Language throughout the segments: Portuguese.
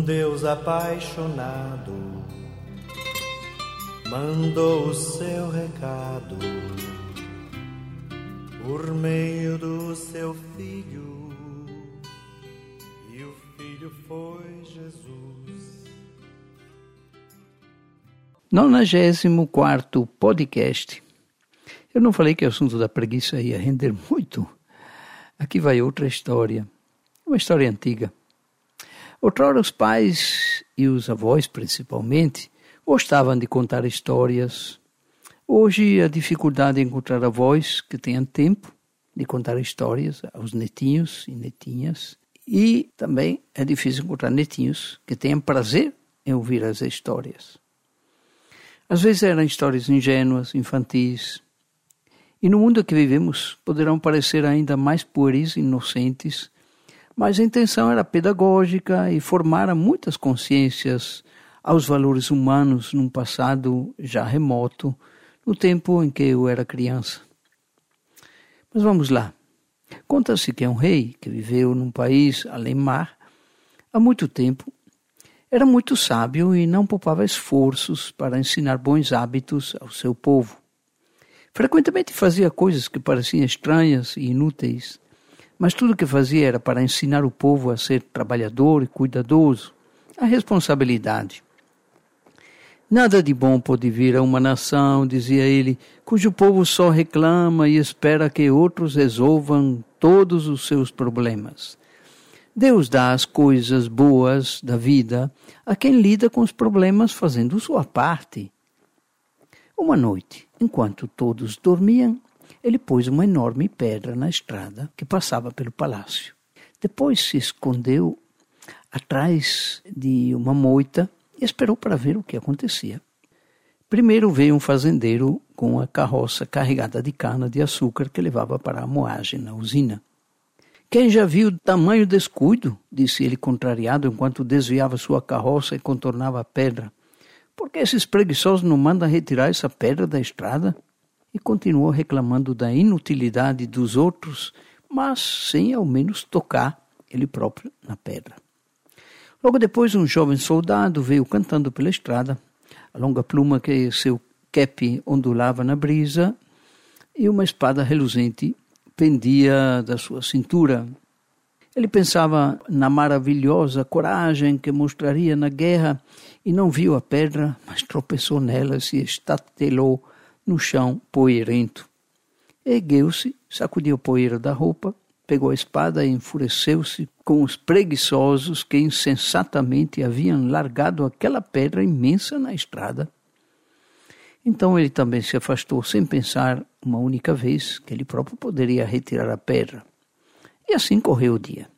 Deus apaixonado mandou o seu recado por meio do seu filho, e o filho foi Jesus. 94 podcast. Eu não falei que o assunto da preguiça ia render muito. Aqui vai outra história, uma história antiga. Outrora os pais e os avós, principalmente, gostavam de contar histórias. Hoje a dificuldade em encontrar avós que tenham tempo de contar histórias aos netinhos e netinhas. E também é difícil encontrar netinhos que tenham prazer em ouvir as histórias. Às vezes eram histórias ingênuas, infantis, e no mundo que vivemos poderão parecer ainda mais pueris e inocentes, mas a intenção era pedagógica e formar muitas consciências aos valores humanos num passado já remoto, no tempo em que eu era criança. Mas vamos lá. Conta-se que um rei que viveu num país além mar há muito tempo era muito sábio e não poupava esforços para ensinar bons hábitos ao seu povo. Frequentemente fazia coisas que pareciam estranhas e inúteis, mas tudo o que fazia era para ensinar o povo a ser trabalhador e cuidadoso, a responsabilidade. Nada de bom pode vir a uma nação, dizia ele, cujo povo só reclama e espera que outros resolvam todos os seus problemas. Deus dá as coisas boas da vida a quem lida com os problemas fazendo sua parte. Uma noite, enquanto todos dormiam, ele pôs uma enorme pedra na estrada que passava pelo palácio. Depois se escondeu atrás de uma moita e esperou para ver o que acontecia. Primeiro veio um fazendeiro com a carroça carregada de cana de açúcar que levava para a moagem na usina. Quem já viu tamanho descuido? disse ele contrariado enquanto desviava sua carroça e contornava a pedra. Por que esses preguiçosos não mandam retirar essa pedra da estrada? E continuou reclamando da inutilidade dos outros, mas sem ao menos tocar ele próprio na pedra. Logo depois, um jovem soldado veio cantando pela estrada, a longa pluma que seu cap ondulava na brisa e uma espada reluzente pendia da sua cintura. Ele pensava na maravilhosa coragem que mostraria na guerra e não viu a pedra, mas tropeçou nela e se estatelou no chão poeirento. Ergueu-se, sacudiu a poeira da roupa, pegou a espada e enfureceu-se com os preguiçosos que insensatamente haviam largado aquela pedra imensa na estrada. Então ele também se afastou sem pensar uma única vez que ele próprio poderia retirar a pedra. E assim correu o dia.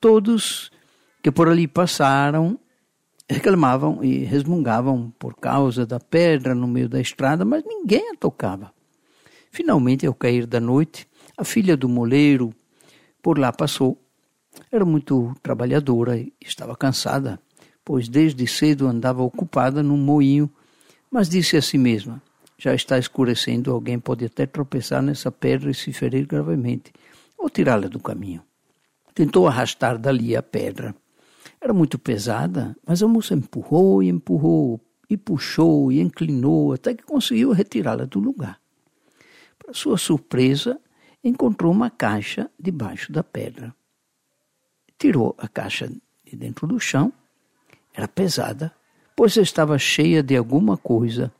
Todos que por ali passaram reclamavam e resmungavam por causa da pedra no meio da estrada, mas ninguém a tocava. Finalmente, ao cair da noite, a filha do moleiro por lá passou. Era muito trabalhadora e estava cansada, pois desde cedo andava ocupada num moinho, mas disse a si mesma: Já está escurecendo, alguém pode até tropeçar nessa pedra e se ferir gravemente ou tirá-la do caminho. Tentou arrastar dali a pedra. Era muito pesada, mas a moça empurrou e empurrou, e puxou e inclinou até que conseguiu retirá-la do lugar. Para sua surpresa, encontrou uma caixa debaixo da pedra. Tirou a caixa de dentro do chão. Era pesada, pois estava cheia de alguma coisa.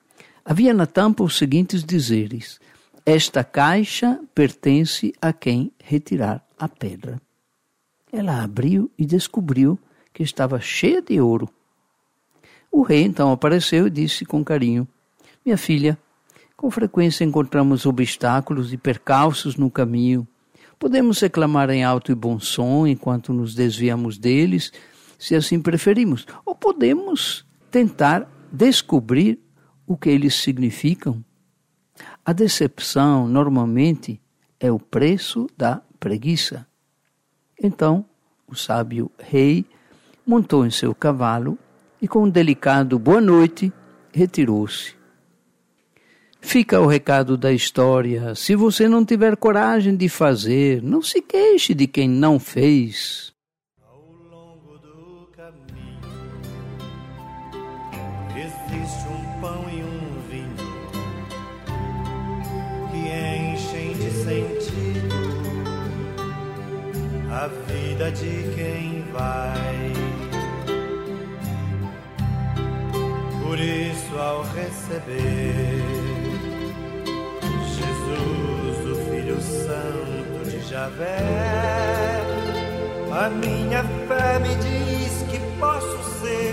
Havia na tampa os seguintes dizeres: esta caixa pertence a quem retirar a pedra. Ela abriu e descobriu que estava cheia de ouro. O rei então apareceu e disse com carinho: Minha filha, com frequência encontramos obstáculos e percalços no caminho. Podemos reclamar em alto e bom som enquanto nos desviamos deles, se assim preferimos, ou podemos tentar descobrir o que eles significam a decepção, normalmente, é o preço da preguiça. Então, o sábio rei montou em seu cavalo e, com um delicado boa noite, retirou-se. Fica o recado da história: se você não tiver coragem de fazer, não se queixe de quem não fez. Ao longo do caminho existe um pão e um vinho que enchem de sentido a vida de quem vai. Por isso, ao receber Jesus, o Filho Santo de Javé, a minha fé me diz que posso ser